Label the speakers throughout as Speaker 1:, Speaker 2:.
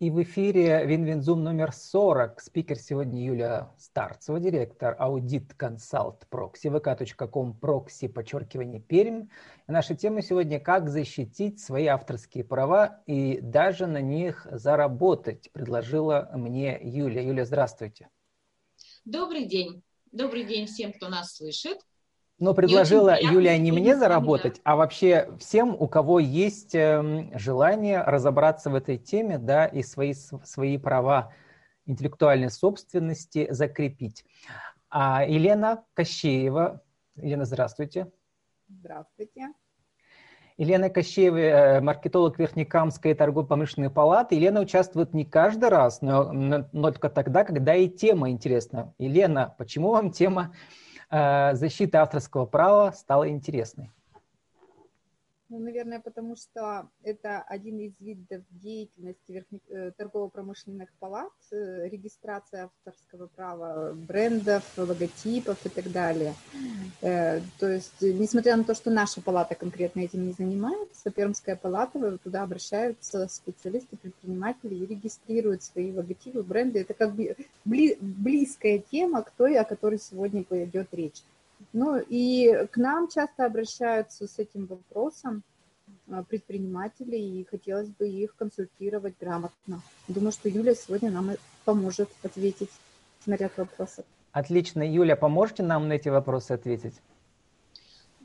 Speaker 1: И в эфире Win-Win Zoom номер 40. Спикер сегодня Юлия Старцева, директор Аудит Консалт Прокси, vk.com прокси, подчеркивание Пермь. И наша тема сегодня «Как защитить свои авторские права и даже на них заработать», предложила мне Юлия. Юлия, здравствуйте.
Speaker 2: Добрый день. Добрый день всем, кто нас слышит.
Speaker 1: Но предложила Юлия не мне заработать, а вообще всем, у кого есть эм, желание разобраться в этой теме, да, и свои, свои права интеллектуальной собственности закрепить. А Елена Кощеева. Елена, здравствуйте.
Speaker 3: Здравствуйте.
Speaker 1: Елена Кощеева, э, маркетолог Верхнекамской торгово-промышленной палаты. Елена участвует не каждый раз, но, но только тогда, когда и тема интересна. Елена, почему вам тема защита авторского права стала интересной?
Speaker 3: Ну, наверное, потому что это один из видов деятельности верхних, э, торгово-промышленных палат, э, регистрация авторского права брендов, логотипов и так далее. Э, то есть, несмотря на то, что наша палата конкретно этим не занимается, Пермская палата, туда обращаются специалисты, предприниматели и регистрируют свои логотипы, бренды. Это как бы близкая тема к той, о которой сегодня пойдет речь. Ну и к нам часто обращаются с этим вопросом а, предприниматели, и хотелось бы их консультировать грамотно. Думаю, что Юля сегодня нам поможет ответить на ряд вопросов.
Speaker 1: Отлично. Юля, поможете нам на эти вопросы ответить?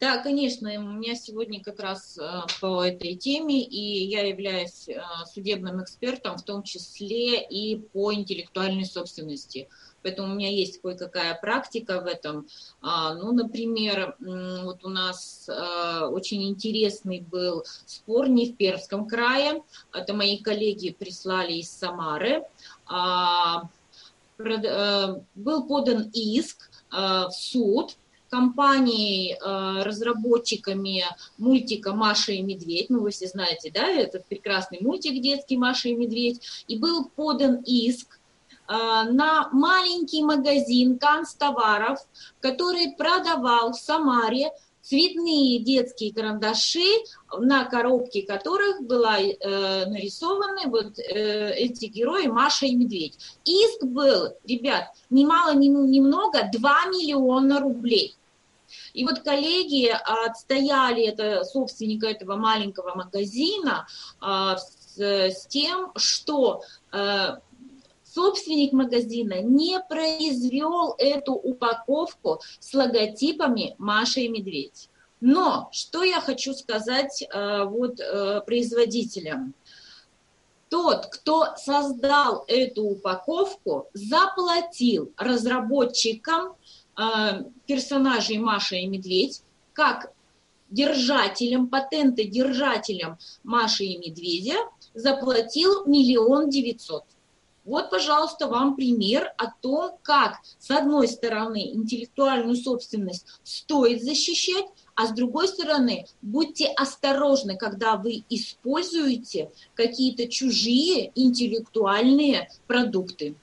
Speaker 2: Да, конечно, у меня сегодня как раз э, по этой теме, и я являюсь э, судебным экспертом, в том числе и по интеллектуальной собственности. Поэтому у меня есть кое-какая практика в этом. А, ну, например, вот у нас э, очень интересный был спор не в Пермском крае. Это мои коллеги прислали из Самары. А, был подан иск в суд компанией, э, разработчиками мультика «Маша и медведь». Ну, вы все знаете, да, этот прекрасный мультик детский «Маша и медведь». И был подан иск э, на маленький магазин канцтоваров, который продавал в Самаре цветные детские карандаши, на коробке которых была э, нарисованы вот э, эти герои Маша и Медведь. Иск был, ребят, ни мало ни, ни много, 2 миллиона рублей. И вот коллеги отстояли это, собственника этого маленького магазина а, с, с тем, что э, собственник магазина не произвел эту упаковку с логотипами Маша и Медведь. Но что я хочу сказать э, вот э, производителям? Тот, кто создал эту упаковку, заплатил разработчикам персонажей Маша и Медведь, как держателям, патенты держателям Маши и Медведя заплатил миллион девятьсот. Вот, пожалуйста, вам пример о том, как, с одной стороны, интеллектуальную собственность стоит защищать, а с другой стороны, будьте осторожны, когда вы используете какие-то чужие интеллектуальные продукты.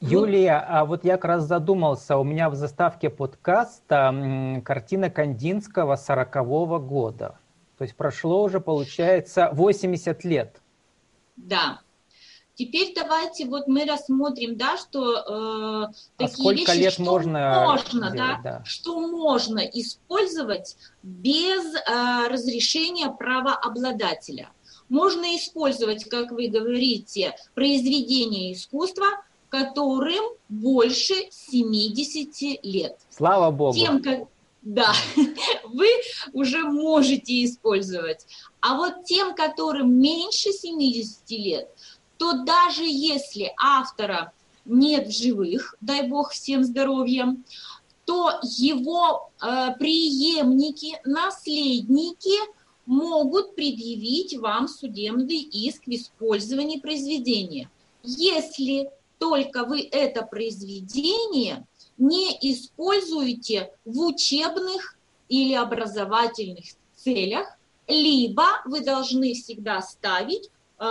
Speaker 1: Юлия, а вот я как раз задумался, у меня в заставке подкаста картина Кандинского 40-го года. То есть прошло уже, получается, 80 лет.
Speaker 2: Да. Теперь давайте вот мы рассмотрим, да, что э,
Speaker 1: а такие сколько вещи, лет что можно,
Speaker 2: можно делать, да, да, что можно использовать без э, разрешения правообладателя. Можно использовать, как вы говорите, произведение искусства которым больше 70 лет.
Speaker 1: Слава Богу.
Speaker 2: Тем, как, да, вы уже можете использовать. А вот тем, которым меньше 70 лет, то даже если автора нет в живых, дай бог всем здоровья, то его э, преемники, наследники могут предъявить вам судебный иск в использовании произведения. Если только вы это произведение не используете в учебных или образовательных целях, либо вы должны всегда ставить, э,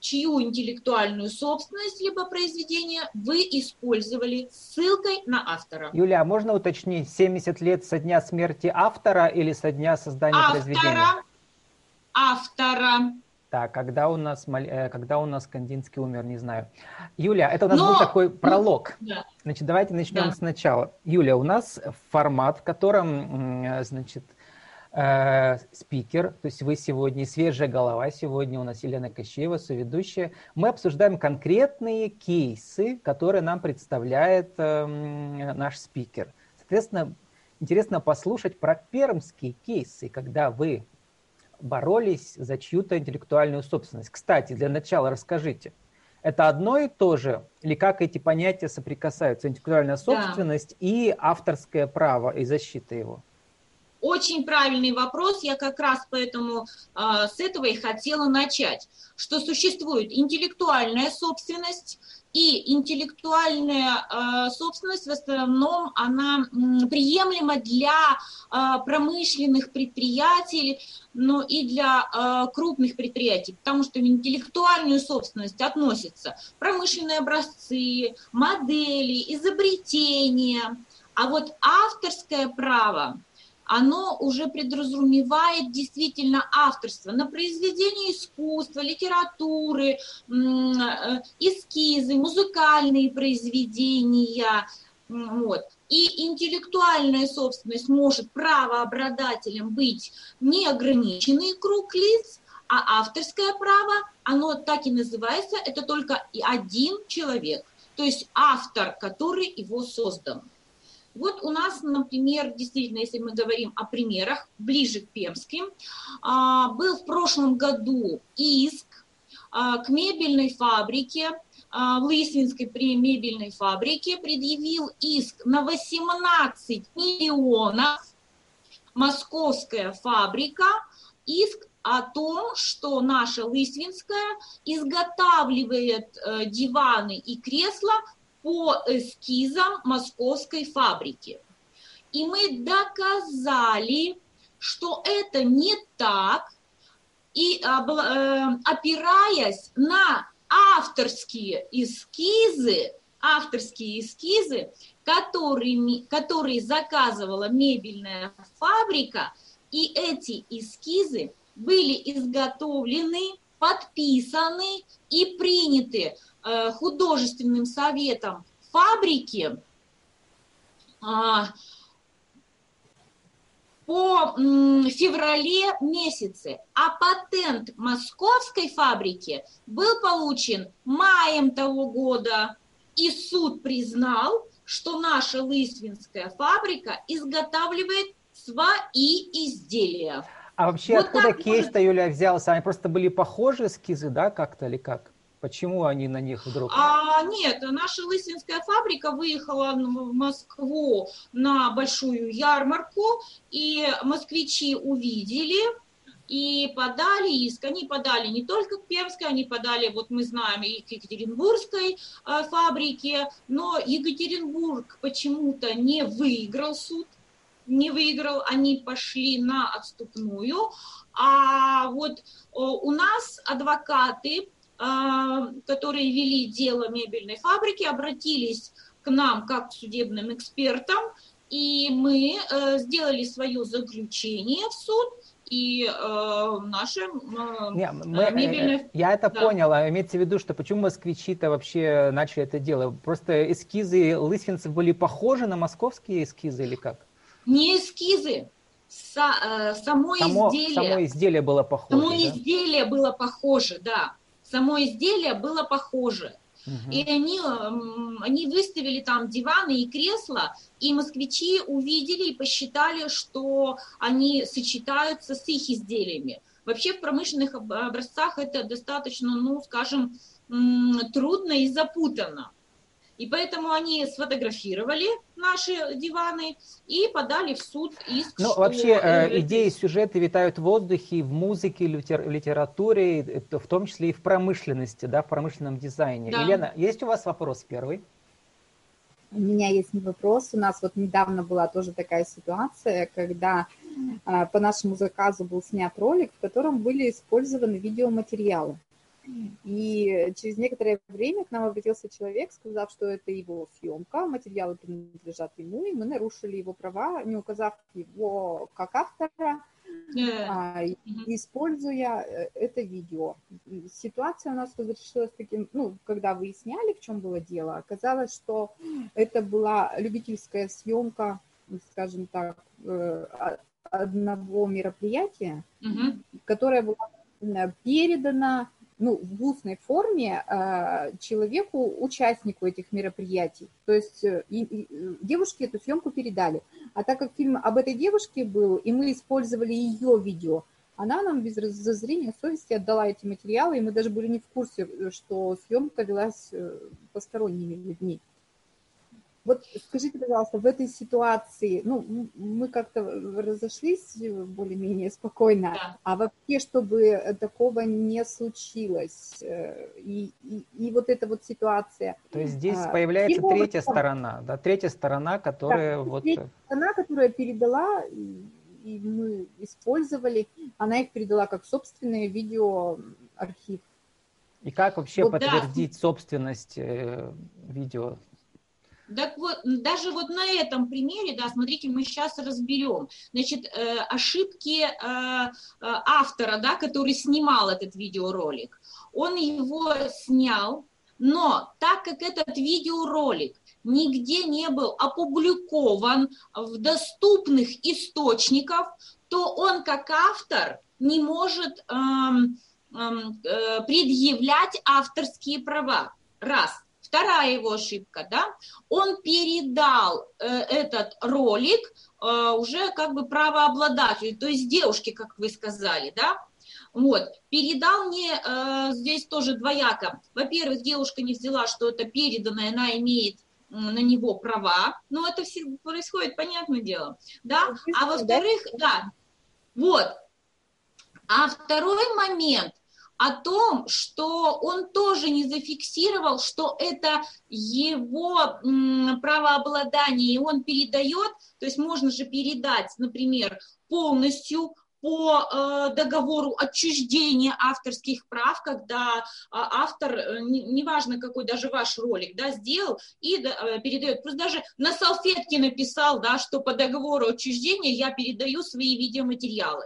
Speaker 2: чью интеллектуальную собственность либо произведение вы использовали ссылкой на автора.
Speaker 1: Юлия, а можно уточнить, 70 лет со дня смерти автора или со дня создания
Speaker 2: автора,
Speaker 1: произведения?
Speaker 2: Автора.
Speaker 1: Так, когда у нас, э, когда у нас Кандинский умер, не знаю. Юля, это у нас Но... был такой пролог. Да. Значит, давайте начнем да. сначала. Юля, у нас формат, в котором, значит, э, спикер, то есть вы сегодня, свежая голова, сегодня у нас Елена Кощеева, соведущая. Мы обсуждаем конкретные кейсы, которые нам представляет э, наш спикер. Соответственно, интересно послушать про пермские кейсы, когда вы боролись за чью-то интеллектуальную собственность. Кстати, для начала расскажите, это одно и то же, или как эти понятия соприкасаются, интеллектуальная собственность да. и авторское право и защита его?
Speaker 2: Очень правильный вопрос, я как раз поэтому э, с этого и хотела начать, что существует интеллектуальная собственность, и интеллектуальная э, собственность в основном она приемлема для э, промышленных предприятий, но и для э, крупных предприятий, потому что в интеллектуальную собственность относятся промышленные образцы, модели, изобретения, а вот авторское право оно уже подразумевает действительно авторство на произведение искусства, литературы, э, эскизы, музыкальные произведения. Вот. И интеллектуальная собственность может правообладателем быть неограниченный круг лиц, а авторское право, оно так и называется, это только один человек, то есть автор, который его создал. Вот у нас, например, действительно, если мы говорим о примерах, ближе к Пермским, а, был в прошлом году иск а, к мебельной фабрике, а, в Лысвинской при мебельной фабрике предъявил иск на 18 миллионов. Московская фабрика, иск о том, что наша Лысвинская изготавливает э, диваны и кресла по эскизам московской фабрики. И мы доказали, что это не так, и э, опираясь на авторские эскизы, авторские эскизы, которыми, которые заказывала мебельная фабрика, и эти эскизы были изготовлены, подписаны и приняты художественным советом фабрики а, по феврале месяце, а патент московской фабрики был получен маем того года, и суд признал, что наша Лысвинская фабрика изготавливает свои изделия.
Speaker 1: А вообще вот откуда кейс-то, Юля, взялся? Они просто были похожи эскизы, да, как-то или как? Почему они на них вдруг?
Speaker 2: А, нет, наша лысинская фабрика выехала в Москву на большую ярмарку, и москвичи увидели и подали иск. Они подали не только к Пермской, они подали, вот мы знаем, и к Екатеринбургской э, фабрике, но Екатеринбург почему-то не выиграл суд, не выиграл, они пошли на отступную. А вот у нас адвокаты которые вели дело мебельной фабрики, обратились к нам как к судебным экспертам, и мы э, сделали свое заключение в суд, и э, наши э,
Speaker 1: Не, мы, мебельные... Э, я это да. понял, а имеется в виду, что почему москвичи-то вообще начали это дело? Просто эскизы лысвинцев были похожи на московские эскизы или как?
Speaker 2: Не эскизы, Со, э, само, само изделие.
Speaker 1: Само изделие было похоже.
Speaker 2: Само да? изделие было похоже, да само изделие было похоже. Угу. И они, они выставили там диваны и кресла, и москвичи увидели и посчитали, что они сочетаются с их изделиями. Вообще в промышленных образцах это достаточно, ну, скажем, трудно и запутанно. И поэтому они сфотографировали наши диваны и подали в суд иск.
Speaker 1: Ну, вообще, э, идеи, сюжеты витают в воздухе, в музыке, в литературе, в том числе и в промышленности, да, в промышленном дизайне. Да. Елена, есть у вас вопрос первый?
Speaker 3: У меня есть вопрос. У нас вот недавно была тоже такая ситуация, когда э, по нашему заказу был снят ролик, в котором были использованы видеоматериалы. И через некоторое время к нам обратился человек, сказав, что это его съемка, материалы принадлежат ему, и мы нарушили его права, не указав его как автора, а, используя э, это видео. Ситуация у нас разрешилась таким, ну, когда выясняли, в чем было дело, оказалось, что это была любительская съемка, скажем так, э, одного мероприятия, угу. которое было передано ну, в устной форме э, человеку, участнику этих мероприятий. То есть э, и, и, девушке эту съемку передали. А так как фильм об этой девушке был, и мы использовали ее видео, она нам без зазрения совести отдала эти материалы, и мы даже были не в курсе, что съемка велась э, посторонними людьми. Вот скажите, пожалуйста, в этой ситуации, ну, мы как-то разошлись более-менее спокойно, да. а вообще, чтобы такого не случилось, э, и, и, и вот эта вот ситуация.
Speaker 1: То есть здесь а, появляется фильмовая... третья сторона, да, третья сторона, которая да, вот...
Speaker 3: Третья сторона, которая передала, и мы использовали, она их передала как собственное видеоархив.
Speaker 1: И как вообще вот, подтвердить да. собственность э, видео
Speaker 2: так вот, даже вот на этом примере, да, смотрите, мы сейчас разберем. Значит, э, ошибки э, э, автора, да, который снимал этот видеоролик. Он его снял, но так как этот видеоролик нигде не был опубликован в доступных источниках, то он как автор не может эм, эм, предъявлять авторские права. Раз. Вторая его ошибка, да, он передал э, этот ролик э, уже как бы правообладателю, то есть девушке, как вы сказали, да, вот, передал мне э, здесь тоже двояко. Во-первых, девушка не взяла, что это переданное, она имеет на него права, но это все происходит, понятное дело, да, а во-вторых, да, вот, а второй момент, о том, что он тоже не зафиксировал, что это его правообладание, и он передает, то есть можно же передать, например, полностью по э, договору отчуждения авторских прав, когда э, автор, э, неважно какой даже ваш ролик, да, сделал и э, передает, просто даже на салфетке написал, да, что по договору отчуждения я передаю свои видеоматериалы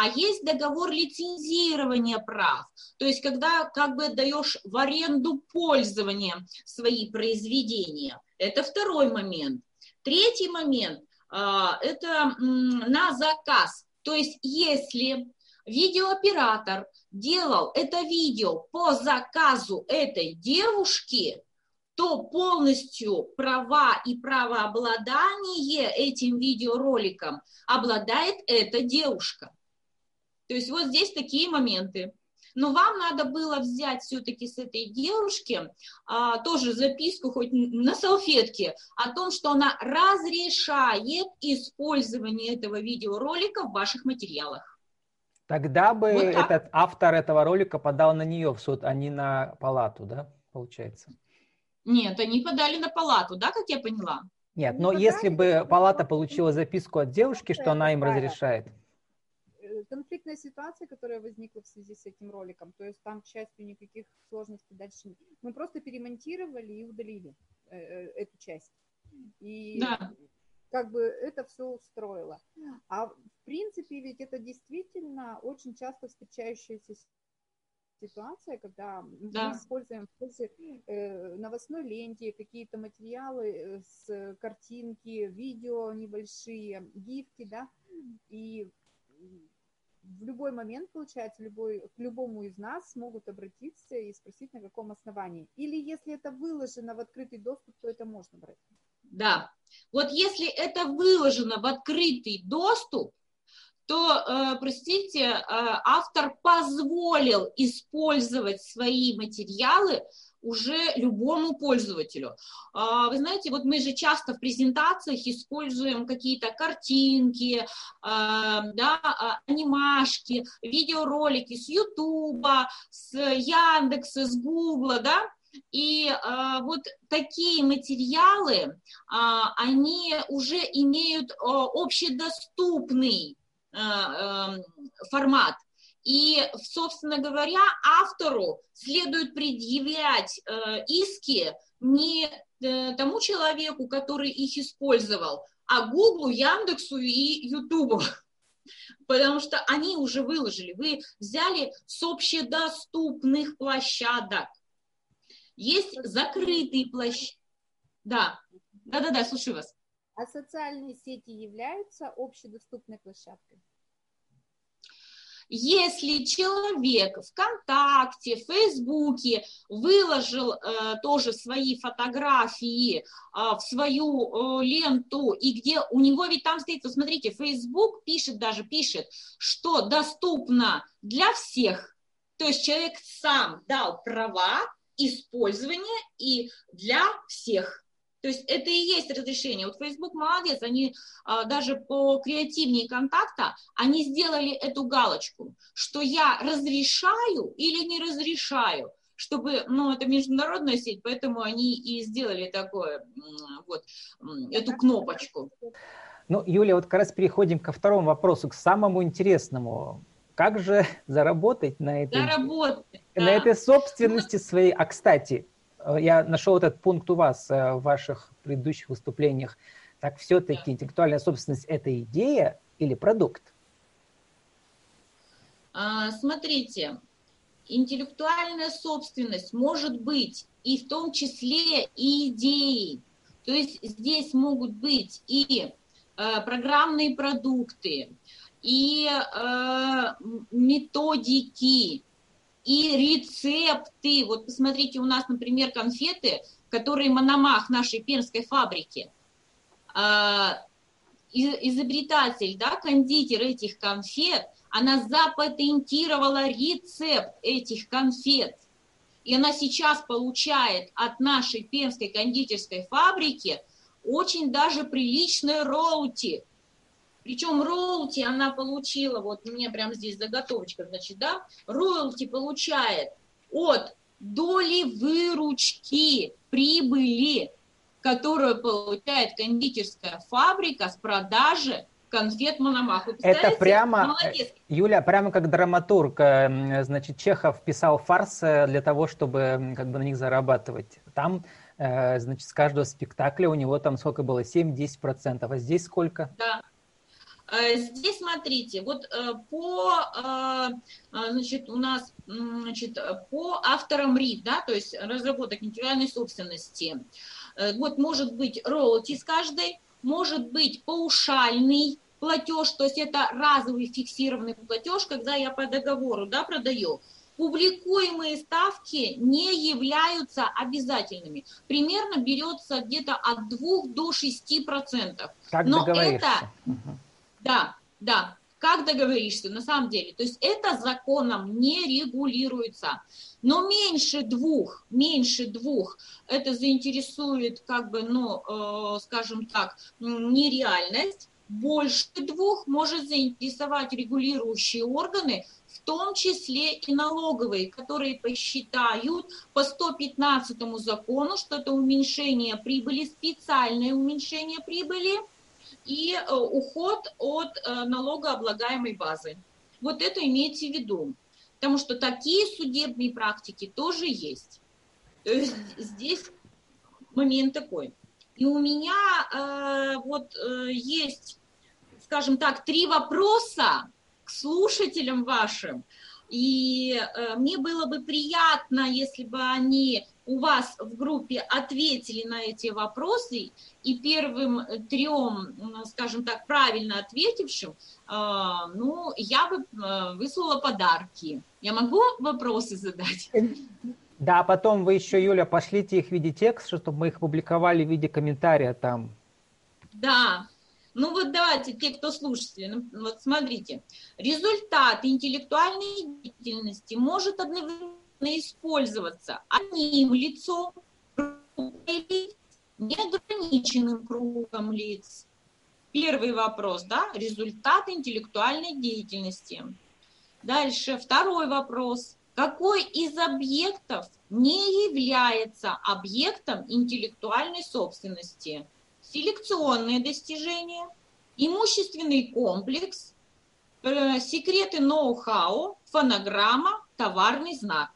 Speaker 2: а есть договор лицензирования прав, то есть когда как бы даешь в аренду пользование свои произведения. Это второй момент. Третий момент а, – это на заказ. То есть если видеооператор делал это видео по заказу этой девушки, то полностью права и правообладание этим видеороликом обладает эта девушка. То есть вот здесь такие моменты. Но вам надо было взять все-таки с этой девушки а, тоже записку хоть на салфетке о том, что она разрешает использование этого видеоролика в ваших материалах.
Speaker 1: Тогда бы вот этот автор этого ролика подал на нее в суд, а не на палату, да, получается?
Speaker 2: Нет, они подали на палату, да, как я поняла?
Speaker 1: Нет, но если бы палата получила записку от девушки, что она им разрешает
Speaker 3: конфликтная ситуация, которая возникла в связи с этим роликом, то есть там, к счастью, никаких сложностей дальше нет. Мы просто перемонтировали и удалили э, э, эту часть. И да. как бы это все устроило. А в принципе ведь это действительно очень часто встречающаяся ситуация, когда да. мы используем в ходе э, новостной ленте какие-то материалы э, с картинки, видео небольшие, гифки, да, и в любой момент, получается, любой, к любому из нас могут обратиться и спросить, на каком основании. Или если это выложено в открытый доступ, то это можно брать.
Speaker 2: Да. Вот если это выложено в открытый доступ, то, э, простите, э, автор позволил использовать свои материалы уже любому пользователю. А, вы знаете, вот мы же часто в презентациях используем какие-то картинки, а, да, а, анимашки, видеоролики с Ютуба, с Яндекса, с Гугла, да, и э, вот такие материалы, э, они уже имеют э, общедоступный э, э, формат. И, собственно говоря, автору следует предъявлять э, иски не э, тому человеку, который их использовал, а Гуглу, Яндексу и Ютубу. потому что они уже выложили. Вы взяли с общедоступных площадок. Есть закрытые площадки. Да, да-да-да, слушаю вас.
Speaker 3: А социальные сети являются общедоступной площадкой?
Speaker 2: Если человек ВКонтакте, в Фейсбуке выложил э, тоже свои фотографии э, в свою э, ленту, и где у него ведь там стоит, вот смотрите, Фейсбук пишет даже, пишет, что доступно для всех, то есть человек сам дал права использования и для всех. То есть это и есть разрешение. Вот Facebook молодец, они а, даже по креативнее контакта, они сделали эту галочку, что я разрешаю или не разрешаю, чтобы, ну, это международная сеть, поэтому они и сделали такое, вот, эту кнопочку.
Speaker 1: Ну, Юля, вот как раз переходим ко второму вопросу, к самому интересному. Как же заработать на этой, заработать, на да. этой собственности своей? А, кстати, я нашел этот пункт у вас э, в ваших предыдущих выступлениях. Так все-таки интеллектуальная собственность – это идея или продукт?
Speaker 2: А, смотрите, интеллектуальная собственность может быть и в том числе и идеей. То есть здесь могут быть и э, программные продукты, и методики, и рецепты. Вот посмотрите, у нас, например, конфеты, которые Мономах нашей пермской фабрики. А, изобретатель, да, кондитер этих конфет, она запатентировала рецепт этих конфет. И она сейчас получает от нашей пермской кондитерской фабрики очень даже приличные роути. Причем роялти она получила, вот у меня прямо здесь заготовочка, значит, да, роялти получает от доли выручки, прибыли, которую получает кондитерская фабрика с продажи конфет Мономах.
Speaker 1: Это прямо, Молодец. Юля, прямо как драматург, э, значит, Чехов писал фарсы для того, чтобы как бы на них зарабатывать. Там, э, значит, с каждого спектакля у него там сколько было, 7-10%, а здесь сколько?
Speaker 2: Да, Э, здесь смотрите, вот э, по, э, значит, у нас, значит, по авторам РИД, да, то есть разработок интеллектуальной собственности, вот может быть роялти с каждой, может быть паушальный платеж, то есть это разовый фиксированный платеж, когда я по договору, да, продаю, публикуемые ставки не являются обязательными. Примерно берется где-то от 2 до 6 процентов.
Speaker 1: Как Но это
Speaker 2: да, да. Как договоришься, на самом деле. То есть это законом не регулируется. Но меньше двух, меньше двух, это заинтересует, как бы, ну, э, скажем так, нереальность. Больше двух может заинтересовать регулирующие органы, в том числе и налоговые, которые посчитают по 115 закону, что это уменьшение прибыли, специальное уменьшение прибыли – и э, уход от э, налогооблагаемой базы. Вот это имейте в виду, потому что такие судебные практики тоже есть. То есть здесь момент такой. И у меня э, вот есть, скажем так, три вопроса к слушателям вашим. И э, мне было бы приятно, если бы они у вас в группе ответили на эти вопросы, и первым трем, скажем так, правильно ответившим, а, ну, я бы а, выслала подарки. Я могу вопросы задать?
Speaker 1: Да, а потом вы еще, Юля, пошлите их в виде текста, чтобы мы их публиковали в виде комментария там.
Speaker 2: Да, ну вот давайте, те, кто слушатели, ну, вот смотрите. Результат интеллектуальной деятельности может одновременно использоваться одним лицом или неограниченным кругом лиц. Первый вопрос, да, результат интеллектуальной деятельности. Дальше второй вопрос. Какой из объектов не является объектом интеллектуальной собственности? Селекционные достижения, имущественный комплекс, э, секреты ноу-хау, фонограмма, товарный знак.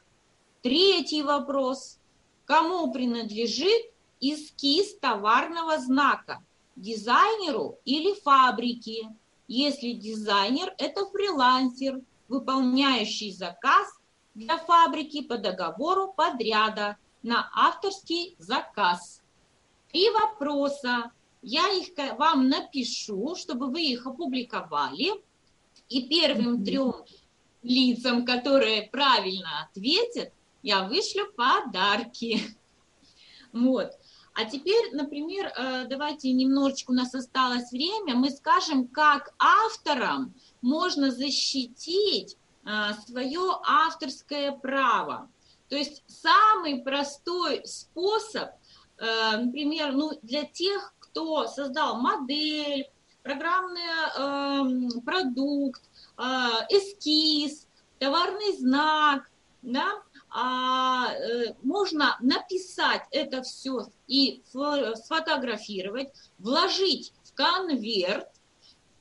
Speaker 2: Третий вопрос. Кому принадлежит эскиз товарного знака? Дизайнеру или фабрике? если дизайнер – это фрилансер, выполняющий заказ для фабрики по договору подряда на авторский заказ. Три вопроса. Я их вам напишу, чтобы вы их опубликовали. И первым трем лицам, которые правильно ответят, я вышлю подарки. Вот. А теперь, например, э, давайте немножечко, у нас осталось время, мы скажем, как авторам можно защитить э, свое авторское право. То есть самый простой способ, э, например, ну, для тех, кто создал модель, программный эм, продукт, эскиз, товарный знак, да, а, э, можно написать это все и сфотографировать, вложить в конверт,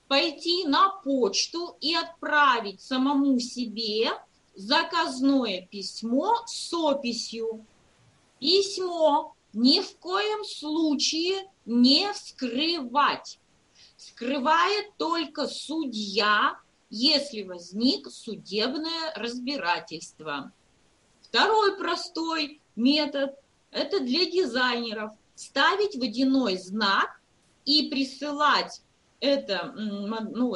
Speaker 2: пойти на почту и отправить самому себе заказное письмо с описью. Письмо ни в коем случае не вскрывать. Скрывает только судья, если возник судебное разбирательство. Второй простой метод – это для дизайнеров. Ставить водяной знак и присылать это, ну,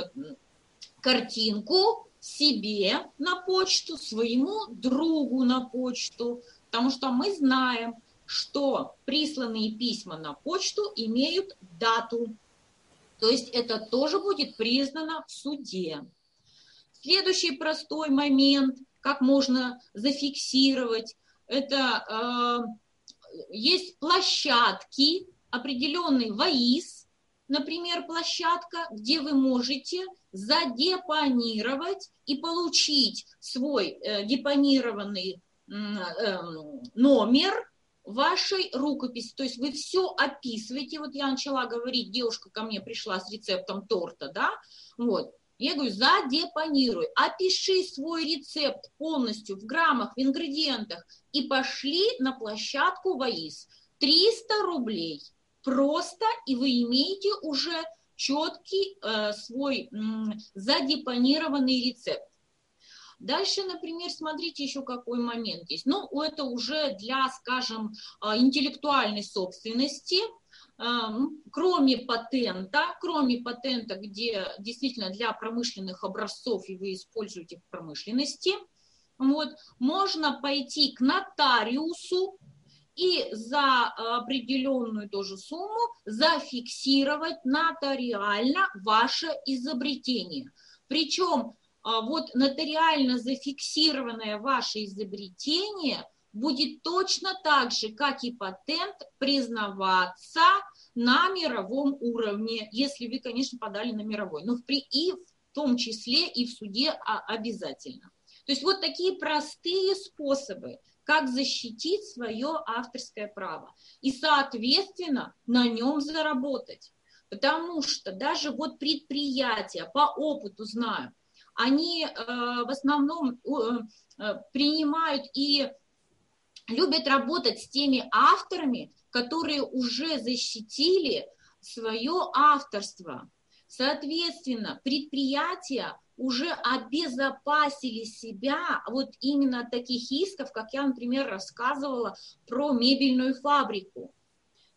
Speaker 2: картинку себе на почту, своему другу на почту, потому что мы знаем, что присланные письма на почту имеют дату. То есть это тоже будет признано в суде. Следующий простой момент как можно зафиксировать. Это э, есть площадки, определенный ВАИС, например, площадка, где вы можете задепонировать и получить свой э, депонированный э, номер вашей рукописи. То есть вы все описываете. Вот я начала говорить, девушка ко мне пришла с рецептом торта, да, вот. Я говорю, задепонируй, опиши свой рецепт полностью в граммах, в ингредиентах и пошли на площадку ВАИС. 300 рублей просто, и вы имеете уже четкий э, свой э, задепонированный рецепт. Дальше, например, смотрите еще какой момент есть. Ну, это уже для, скажем, э, интеллектуальной собственности – кроме патента, кроме патента, где действительно для промышленных образцов и вы используете в промышленности, вот, можно пойти к нотариусу и за определенную тоже сумму зафиксировать нотариально ваше изобретение. Причем а, вот нотариально зафиксированное ваше изобретение – будет точно так же, как и патент, признаваться на мировом уровне, если вы, конечно, подали на мировой, но в, при, и в том числе и в суде а, обязательно. То есть вот такие простые способы, как защитить свое авторское право и, соответственно, на нем заработать. Потому что даже вот предприятия, по опыту знаю, они э, в основном э, э принимают и любят работать с теми авторами, которые уже защитили свое авторство. Соответственно, предприятия уже обезопасили себя вот именно от таких исков, как я, например, рассказывала про мебельную фабрику.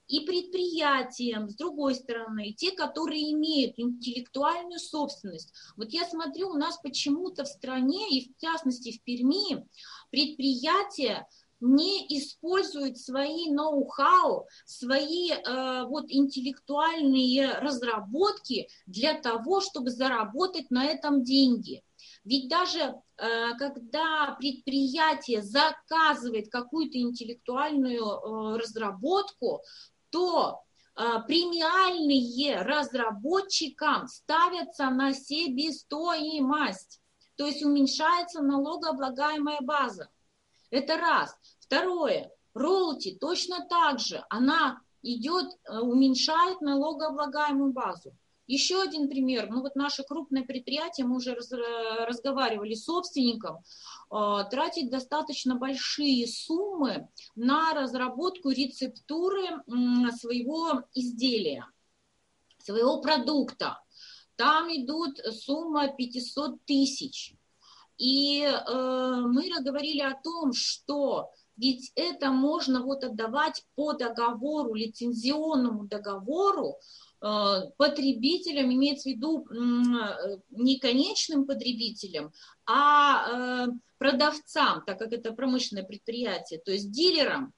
Speaker 2: И предприятиям, с другой стороны, те, которые имеют интеллектуальную собственность. Вот я смотрю, у нас почему-то в стране, и в частности в Перми, предприятия не используют свои ноу-хау, свои э, вот интеллектуальные разработки для того, чтобы заработать на этом деньги. Ведь даже э, когда предприятие заказывает какую-то интеллектуальную э, разработку, то э, премиальные разработчикам ставятся на себестоимость, то есть уменьшается налогооблагаемая база. Это раз. Второе. Роути точно так же. Она идет, э, уменьшает налогооблагаемую базу. Еще один пример. Ну вот наше крупное предприятие, мы уже раз, э, разговаривали с собственником, э, тратит достаточно большие суммы на разработку рецептуры своего изделия, своего продукта. там идут сумма 500 тысяч. И э, мы говорили о том, что ведь это можно вот отдавать по договору, лицензионному договору, э, потребителям, имеется в виду не конечным потребителям, а э, продавцам, так как это промышленное предприятие, то есть дилерам,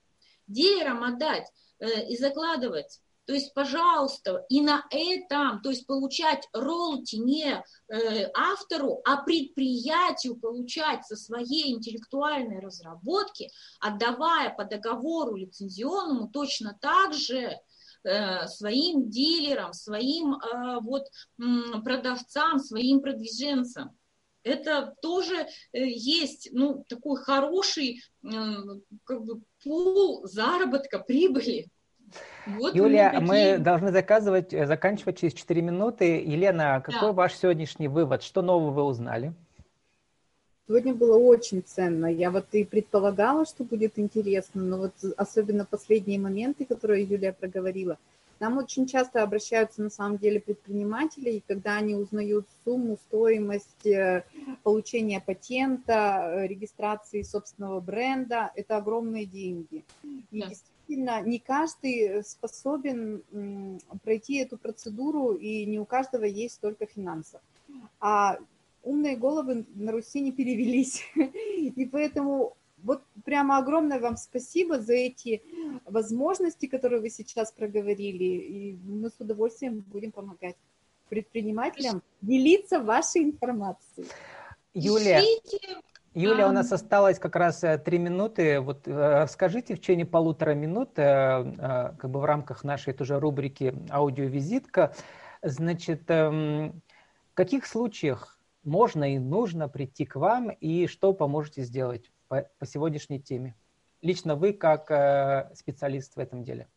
Speaker 2: дилерам отдать э, и закладывать то есть, пожалуйста, и на этом, то есть получать роллти не э, автору, а предприятию получать со своей интеллектуальной разработки, отдавая по договору лицензионному точно так же э, своим дилерам, своим э, вот, продавцам, своим продвиженцам. Это тоже есть ну, такой хороший как бы, пул заработка, прибыли
Speaker 1: вот Юлия, мы должны заказывать, э, заканчивать через 4 минуты. Елена, какой да. ваш сегодняшний вывод? Что нового вы узнали?
Speaker 3: Сегодня было очень ценно. Я вот и предполагала, что будет интересно, но вот особенно последние моменты, которые Юлия проговорила. Нам очень часто обращаются на самом деле предприниматели, и когда они узнают сумму, стоимость э, получения патента, э, регистрации собственного бренда, это огромные деньги. И да действительно не каждый способен пройти эту процедуру, и не у каждого есть столько финансов. А умные головы на Руси не перевелись. И поэтому вот прямо огромное вам спасибо за эти возможности, которые вы сейчас проговорили. И мы с удовольствием будем помогать предпринимателям делиться вашей информацией.
Speaker 1: Юлия, Юля, у нас осталось как раз э, три минуты. Вот э, скажите в течение полутора минут, э, как бы в рамках нашей тоже рубрики «Аудиовизитка», значит, эм, в каких случаях можно и нужно прийти к вам, и что поможете сделать по, по сегодняшней теме? Лично вы как специалист в этом деле.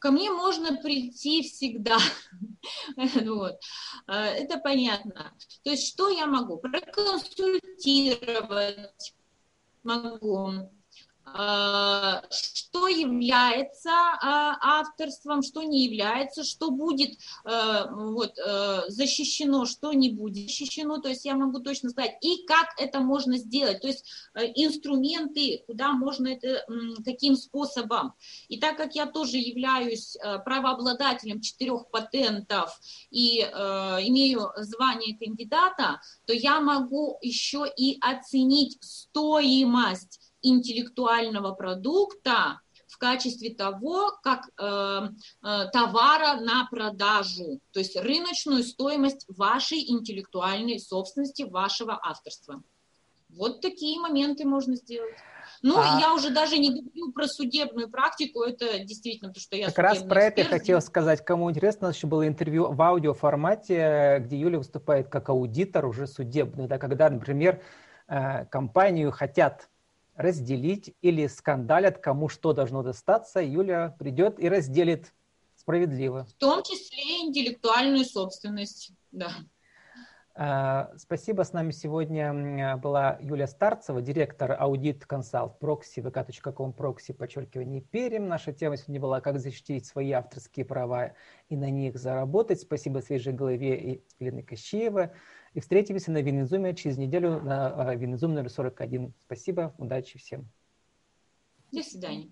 Speaker 2: Ко мне можно прийти всегда. вот. А, это понятно. То есть что я могу? Проконсультировать могу что является а, авторством, что не является, что будет а, вот, защищено, что не будет защищено, то есть я могу точно сказать, и как это можно сделать, то есть инструменты, куда можно это, каким способом. И так как я тоже являюсь правообладателем четырех патентов и имею звание кандидата, то я могу еще и оценить стоимость интеллектуального продукта в качестве того, как э, э, товара на продажу, то есть рыночную стоимость вашей интеллектуальной собственности, вашего авторства. Вот такие моменты можно сделать. Ну, а... я уже даже не говорю про судебную практику, это действительно то, что я
Speaker 1: Как раз про эксперт. это я хотел сказать. Кому интересно, у нас еще было интервью в аудиоформате, где Юля выступает как аудитор уже судебный, да, когда, например, э, компанию хотят разделить или скандалят, кому что должно достаться, Юля придет и разделит справедливо.
Speaker 2: В том числе интеллектуальную собственность, да.
Speaker 1: А, спасибо. С нами сегодня была Юлия Старцева, директор аудит консалт прокси vk.com прокси, подчеркивание Перем. Наша тема сегодня была «Как защитить свои авторские права и на них заработать». Спасибо свежей голове и Елены Кощеева. И встретимся на Винизуме через неделю на Винизум номер 41. Спасибо, удачи всем.
Speaker 2: До свидания.